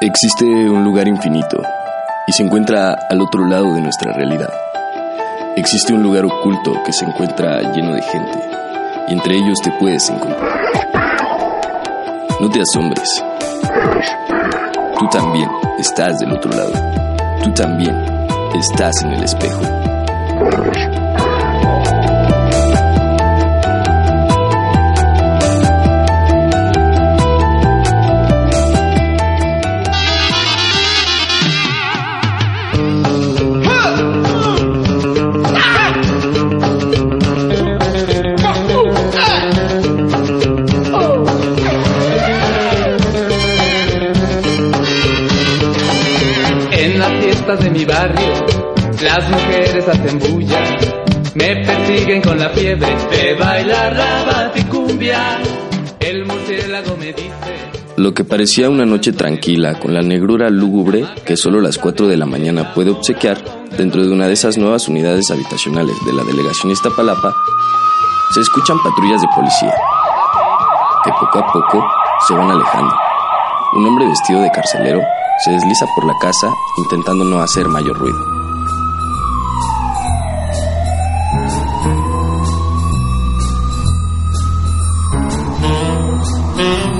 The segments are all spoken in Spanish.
Existe un lugar infinito y se encuentra al otro lado de nuestra realidad. Existe un lugar oculto que se encuentra lleno de gente y entre ellos te puedes encontrar. No te asombres. Tú también estás del otro lado. Tú también estás en el espejo. Lo que parecía una noche tranquila, con la negrura lúgubre que solo las 4 de la mañana puede obsequiar dentro de una de esas nuevas unidades habitacionales de la delegación Iztapalapa, se escuchan patrullas de policía, que poco a poco se van alejando. Un hombre vestido de carcelero se desliza por la casa intentando no hacer mayor ruido. ¿Quién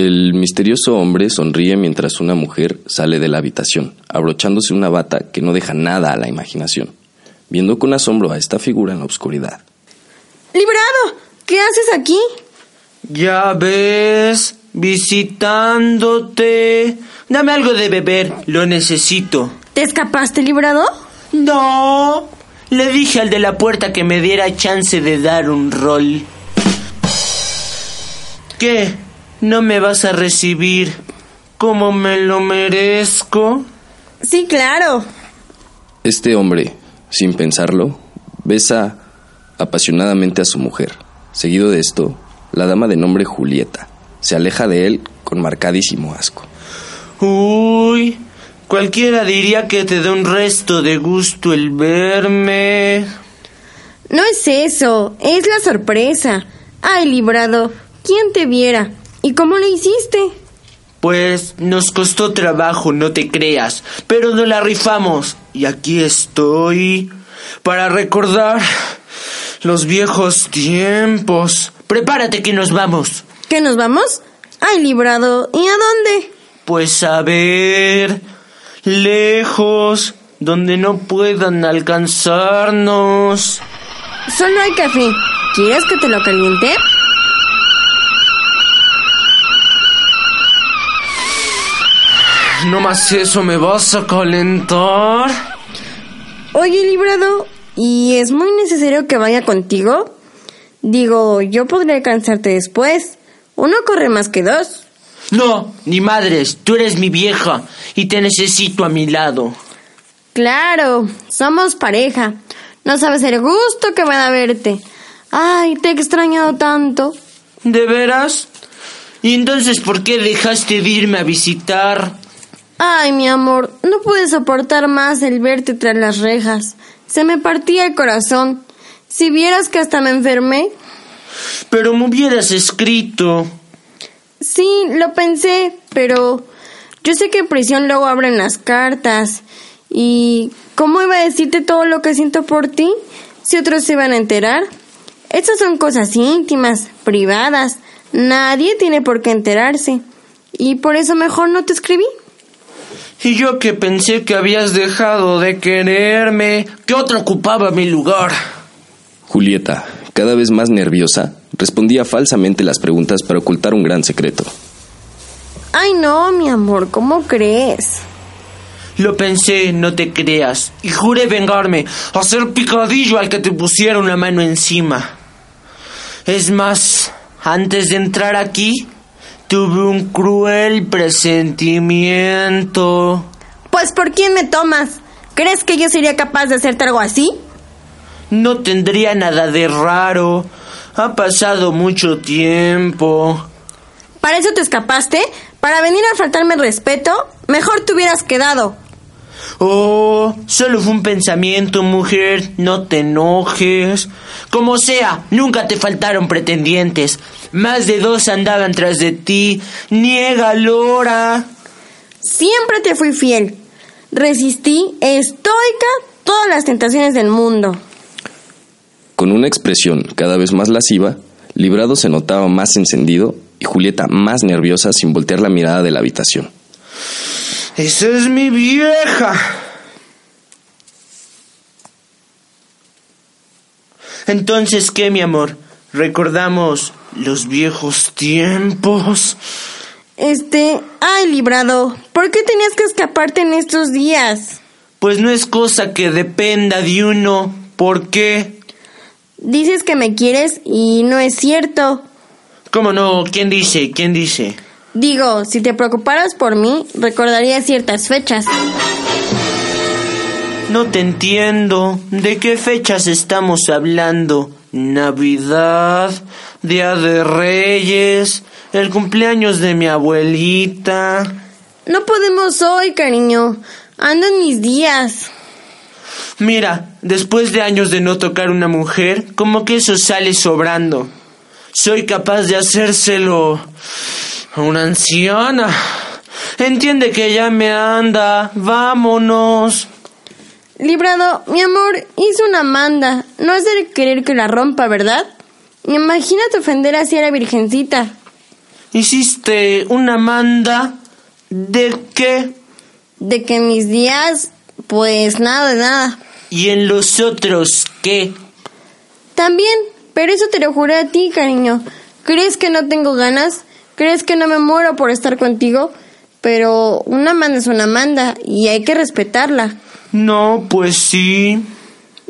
El misterioso hombre sonríe mientras una mujer sale de la habitación, abrochándose una bata que no deja nada a la imaginación, viendo con asombro a esta figura en la oscuridad. Librado, ¿qué haces aquí? Ya ves, visitándote. Dame algo de beber, lo necesito. ¿Te escapaste, librado? No, le dije al de la puerta que me diera chance de dar un rol. ¿Qué? ¿No me vas a recibir como me lo merezco? Sí, claro. Este hombre, sin pensarlo, besa apasionadamente a su mujer. Seguido de esto, la dama de nombre Julieta se aleja de él con marcadísimo asco. Uy, cualquiera diría que te da un resto de gusto el verme. No es eso, es la sorpresa. Ay, librado, ¿quién te viera? ¿Y cómo le hiciste? Pues nos costó trabajo, no te creas, pero nos la rifamos. Y aquí estoy para recordar los viejos tiempos. Prepárate que nos vamos. ¿Qué nos vamos? Ay, librado, ¿y a dónde? Pues a ver, lejos, donde no puedan alcanzarnos. Solo hay café. ¿Quieres que te lo caliente? No más eso me vas a calentar. Oye, librado, ¿y es muy necesario que vaya contigo? Digo, yo podré alcanzarte después. Uno corre más que dos. No, ni madres, tú eres mi vieja y te necesito a mi lado. Claro, somos pareja. No sabes el gusto que me da verte. Ay, te he extrañado tanto. ¿De veras? ¿Y entonces por qué dejaste de irme a visitar? Ay, mi amor, no pude soportar más el verte tras las rejas. Se me partía el corazón. Si vieras que hasta me enfermé. Pero me hubieras escrito. Sí, lo pensé, pero yo sé que en prisión luego abren las cartas. ¿Y cómo iba a decirte todo lo que siento por ti si otros se iban a enterar? Estas son cosas íntimas, privadas. Nadie tiene por qué enterarse. Y por eso mejor no te escribí. Y yo que pensé que habías dejado de quererme, que otro ocupaba mi lugar. Julieta, cada vez más nerviosa, respondía falsamente las preguntas para ocultar un gran secreto. Ay, no, mi amor, ¿cómo crees? Lo pensé, no te creas, y juré vengarme, hacer picadillo al que te pusiera una mano encima. Es más, antes de entrar aquí, tuve un cruel presentimiento. Pues ¿por quién me tomas? ¿Crees que yo sería capaz de hacerte algo así? No tendría nada de raro. Ha pasado mucho tiempo. ¿Para eso te escapaste? ¿Para venir a faltarme el respeto? Mejor te hubieras quedado. Oh, solo fue un pensamiento, mujer. No te enojes. Como sea, nunca te faltaron pretendientes. Más de dos andaban tras de ti. Niega, Lora. Siempre te fui fiel. Resistí estoica todas las tentaciones del mundo. Con una expresión cada vez más lasciva, Librado se notaba más encendido y Julieta más nerviosa sin voltear la mirada de la habitación. Esa es mi vieja. Entonces, ¿qué, mi amor? ¿Recordamos los viejos tiempos? Este, ay, librado, ¿por qué tenías que escaparte en estos días? Pues no es cosa que dependa de uno. ¿Por qué? Dices que me quieres y no es cierto. ¿Cómo no? ¿Quién dice? ¿Quién dice? Digo, si te preocuparas por mí, recordaría ciertas fechas. No te entiendo. ¿De qué fechas estamos hablando? Navidad, Día de Reyes, el cumpleaños de mi abuelita. No podemos hoy, cariño. Ando en mis días. Mira, después de años de no tocar una mujer, como que eso sale sobrando. Soy capaz de hacérselo una anciana. Entiende que ya me anda. Vámonos. Librado, mi amor, hizo una manda. No es de querer que la rompa, ¿verdad? Imagínate ofender así a la virgencita. ¿Hiciste una manda? ¿De qué? De que mis días, pues nada nada. ¿Y en los otros qué? También, pero eso te lo juré a ti, cariño. ¿Crees que no tengo ganas? ¿Crees que no me muero por estar contigo? Pero una manda es una manda y hay que respetarla. No, pues sí.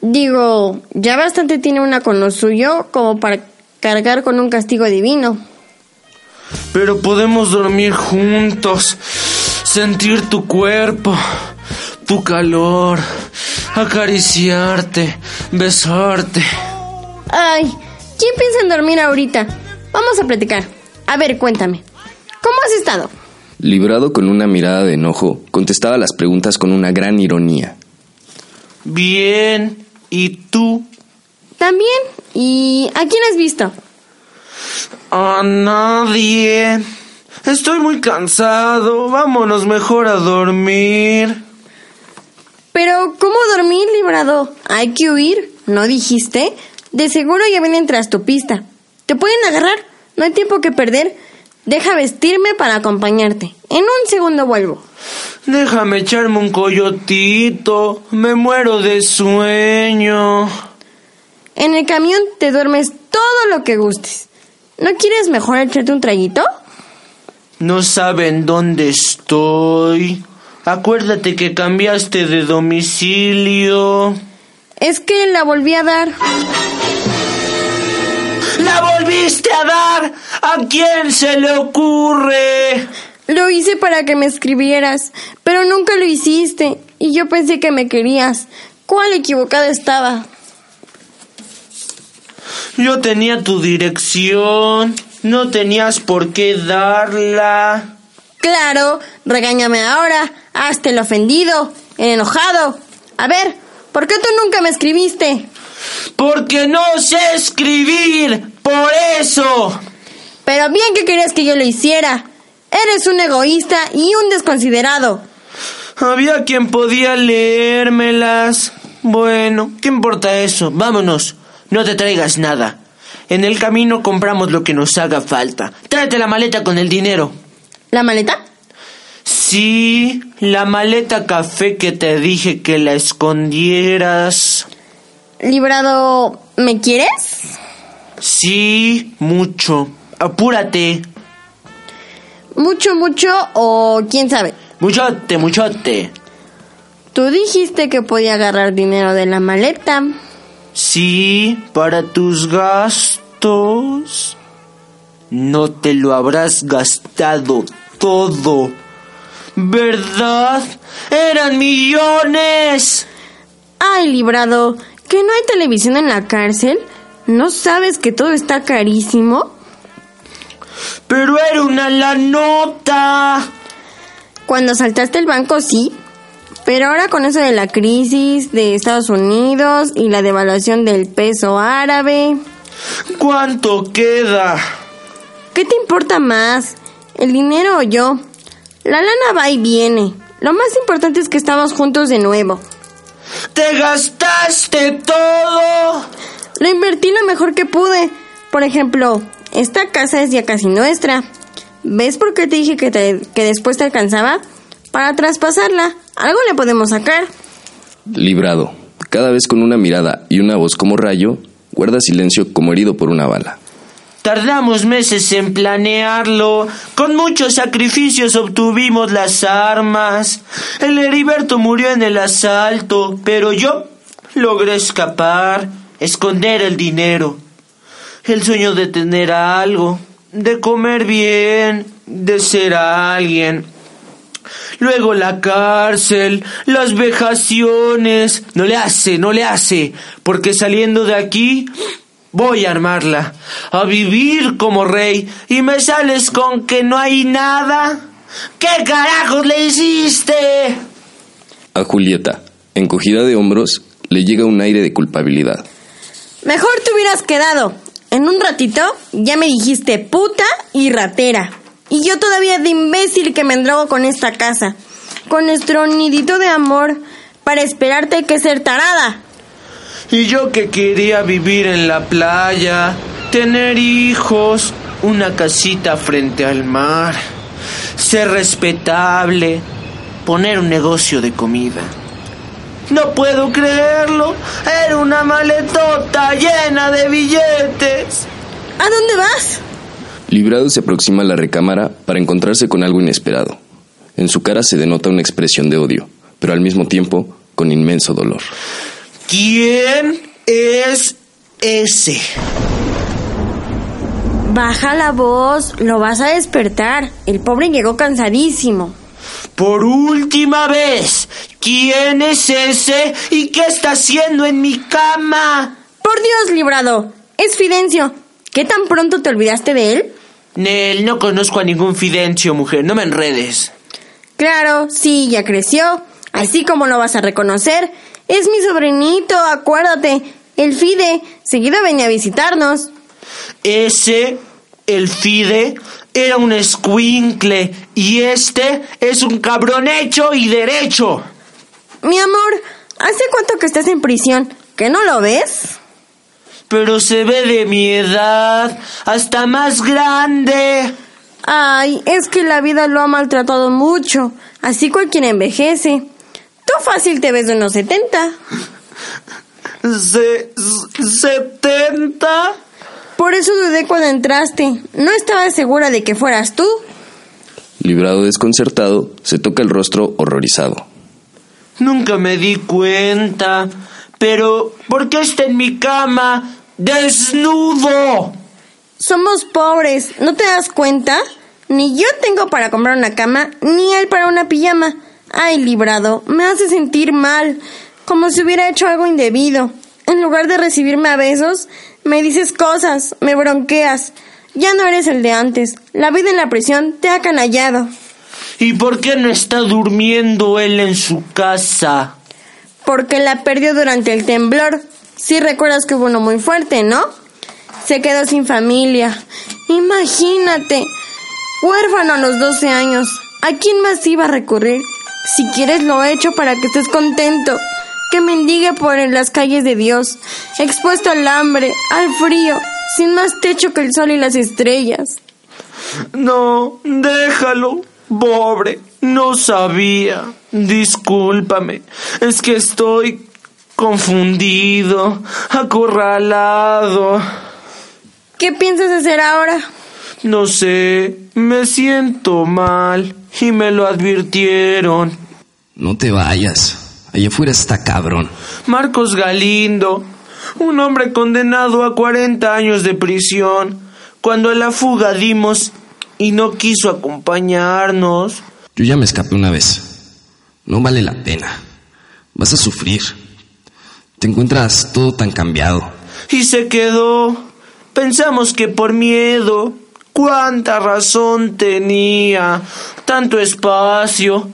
Digo, ya bastante tiene una con lo suyo como para cargar con un castigo divino. Pero podemos dormir juntos, sentir tu cuerpo, tu calor, acariciarte, besarte. Ay, ¿quién piensa en dormir ahorita? Vamos a platicar. A ver, cuéntame. ¿Cómo has estado? Librado con una mirada de enojo, contestaba las preguntas con una gran ironía. Bien, ¿y tú? También. ¿Y a quién has visto? A nadie. Estoy muy cansado. Vámonos mejor a dormir. Pero, ¿cómo dormir, librado? Hay que huir, ¿no dijiste? De seguro ya vienen tras tu pista. Te pueden agarrar. No hay tiempo que perder. Deja vestirme para acompañarte. En un segundo vuelvo. Déjame echarme un coyotito. Me muero de sueño. En el camión te duermes todo lo que gustes. ¿No quieres mejor echarte un traguito? No saben dónde estoy. Acuérdate que cambiaste de domicilio. Es que la volví a dar. ¡La volviste a dar! ¿A quién se le ocurre? Lo hice para que me escribieras, pero nunca lo hiciste y yo pensé que me querías. ¿Cuál equivocada estaba? Yo tenía tu dirección. No tenías por qué darla. Claro, regáñame ahora. Hazte el ofendido, el enojado. A ver, ¿por qué tú nunca me escribiste? Porque no sé escribir. Por eso. Pero bien que querías que yo lo hiciera. Eres un egoísta y un desconsiderado. Había quien podía leérmelas. Bueno, ¿qué importa eso? Vámonos. No te traigas nada. En el camino compramos lo que nos haga falta. Tráete la maleta con el dinero. ¿La maleta? Sí, la maleta café que te dije que la escondieras. Librado, ¿me quieres? Sí, mucho. Apúrate. ¿Mucho, mucho o quién sabe? Muchote, muchote. Tú dijiste que podía agarrar dinero de la maleta. Sí, para tus gastos. No te lo habrás gastado todo. ¿Verdad? Eran millones. Ay, librado, ¿que no hay televisión en la cárcel? ¿No sabes que todo está carísimo? Pero era una la nota. Cuando saltaste el banco, sí. Pero ahora con eso de la crisis de Estados Unidos y la devaluación del peso árabe, ¿Cuánto queda? ¿qué te importa más? ¿El dinero o yo? La lana va y viene. Lo más importante es que estamos juntos de nuevo. ¡Te gastaste todo! Lo invertí lo mejor que pude. Por ejemplo, esta casa es ya casi nuestra. ¿Ves por qué te dije que, te- que después te alcanzaba? Para traspasarla, algo le podemos sacar. Librado, cada vez con una mirada y una voz como rayo, guarda silencio como herido por una bala. Tardamos meses en planearlo. Con muchos sacrificios obtuvimos las armas. El Heriberto murió en el asalto, pero yo logré escapar, esconder el dinero. El sueño de tener algo, de comer bien, de ser alguien. Luego la cárcel, las vejaciones. No le hace, no le hace, porque saliendo de aquí voy a armarla, a vivir como rey, y me sales con que no hay nada. ¿Qué carajos le hiciste? A Julieta, encogida de hombros, le llega un aire de culpabilidad. Mejor te hubieras quedado. En un ratito ya me dijiste puta y ratera. Y yo todavía de imbécil que me endrogo con esta casa. Con nuestro nidito de amor. Para esperarte que ser tarada. Y yo que quería vivir en la playa, tener hijos, una casita frente al mar, ser respetable, poner un negocio de comida. No puedo creerlo, era una maletota llena de billetes. ¿A dónde vas? Librado se aproxima a la recámara para encontrarse con algo inesperado. En su cara se denota una expresión de odio, pero al mismo tiempo con inmenso dolor. ¿Quién es ese? Baja la voz, lo vas a despertar. El pobre llegó cansadísimo. Por última vez, ¿quién es ese y qué está haciendo en mi cama? Por Dios, librado. Es Fidencio. ¿Qué tan pronto te olvidaste de él? Nel, no conozco a ningún Fidencio, mujer, no me enredes. Claro, sí, ya creció. Así como lo vas a reconocer. Es mi sobrinito, acuérdate. El Fide. Seguido venía a visitarnos. Ese, el Fide, era un escuincle y este es un cabrón hecho y derecho. Mi amor, ¿hace cuánto que estás en prisión? ¿Que no lo ves? Pero se ve de mi edad, hasta más grande. Ay, es que la vida lo ha maltratado mucho. Así cualquiera envejece. Tú fácil te ves de unos 70. Se, ¿Setenta? Por eso dudé cuando entraste. No estaba segura de que fueras tú. Librado desconcertado, se toca el rostro horrorizado. Nunca me di cuenta. Pero, ¿por qué está en mi cama? ¡Desnudo! Somos pobres, ¿no te das cuenta? Ni yo tengo para comprar una cama, ni él para una pijama. Ay, librado, me hace sentir mal, como si hubiera hecho algo indebido. En lugar de recibirme a besos, me dices cosas, me bronqueas. Ya no eres el de antes. La vida en la prisión te ha canallado. ¿Y por qué no está durmiendo él en su casa? Porque la perdió durante el temblor. Sí recuerdas que hubo uno muy fuerte, ¿no? Se quedó sin familia. Imagínate. Huérfano a los 12 años. ¿A quién más iba a recurrir? Si quieres lo he hecho para que estés contento. Que mendigue por en las calles de Dios. Expuesto al hambre, al frío. Sin más techo que el sol y las estrellas. No, déjalo, pobre. No sabía. Discúlpame. Es que estoy confundido, acorralado. ¿Qué piensas hacer ahora? No sé, me siento mal y me lo advirtieron. No te vayas. Allá afuera está cabrón. Marcos Galindo, un hombre condenado a 40 años de prisión, cuando a la fuga dimos y no quiso acompañarnos. Yo ya me escapé una vez. No vale la pena. Vas a sufrir. Te encuentras todo tan cambiado. Y se quedó. Pensamos que por miedo. Cuánta razón tenía. Tanto espacio.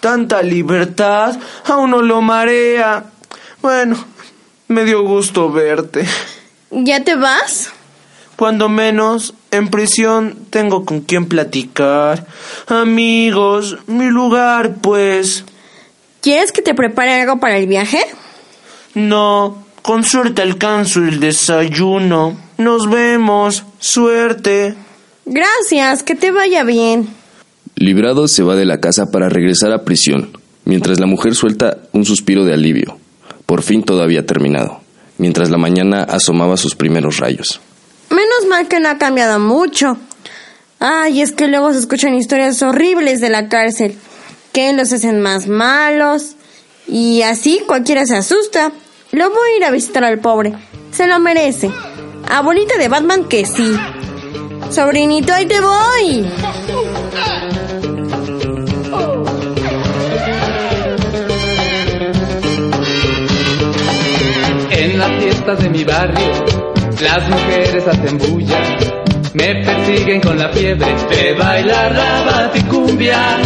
Tanta libertad. A uno lo marea. Bueno, me dio gusto verte. ¿Ya te vas? Cuando menos, en prisión tengo con quien platicar. Amigos, mi lugar, pues. ¿Quieres que te prepare algo para el viaje? No, con suerte alcanzo el desayuno. Nos vemos. Suerte. Gracias, que te vaya bien. Librado se va de la casa para regresar a prisión, mientras la mujer suelta un suspiro de alivio. Por fin todo había terminado, mientras la mañana asomaba sus primeros rayos. Menos mal que no ha cambiado mucho. Ay, es que luego se escuchan historias horribles de la cárcel, que los hacen más malos, y así cualquiera se asusta. Lo voy a ir a visitar al pobre, se lo merece. Abuelita de Batman que sí. Sobrinito, ahí te voy. En las fiestas de mi barrio, las mujeres hacen bulla. Me persiguen con la fiebre de bailar la baticumbia.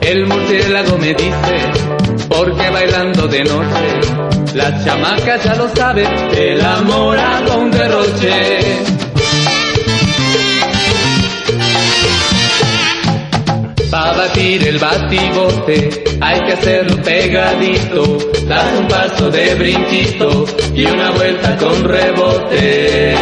El murciélago me dice, porque bailando de noche, las chamacas ya lo saben, el amor hago un derroche. Pa' batir el batibote. Hay que hacerlo pegadito, das un paso de brinquito y una vuelta con rebote.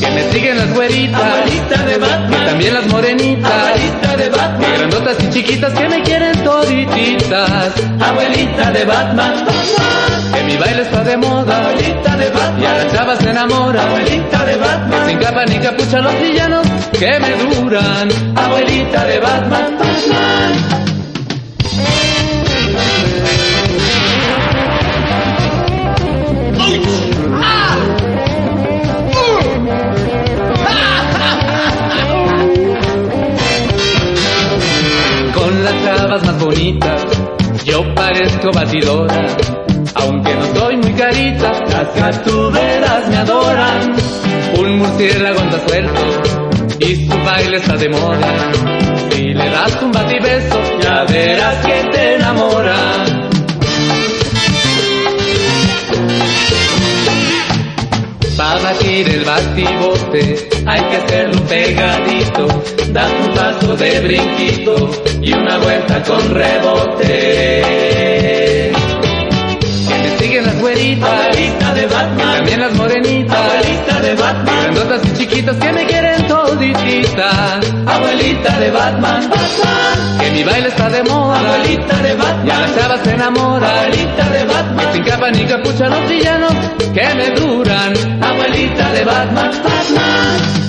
Que me siguen las güeritas, abuelita de Batman, y también las morenitas, abuelita de Batman, y grandotas y chiquitas que me quieren todititas, abuelita de Batman, que mi baile está de moda, abuelita de Batman, y a las chavas se enamora, abuelita de Batman, que sin capa ni capucha los villanos que me duran, abuelita de Batman, Batman. Con las chavas más bonitas, yo parezco batidora. Aunque no soy muy carita, las gatuberas me adoran. Un murciélago anda suelto y su baile está de moda. Si le das un batibeso, ya verás que te enamora. Para batir el batibote hay que hacerlo pegadito, das un paso de brinquito y una vuelta con rebote. Grandotas y chiquitas que me quieren todititas, abuelita de Batman, Batman, que mi baile está de moda, abuelita de Batman, y a las chavas se enamora, abuelita de Batman, que sin capa ni capucha los villanos que me duran, abuelita de Batman, Batman.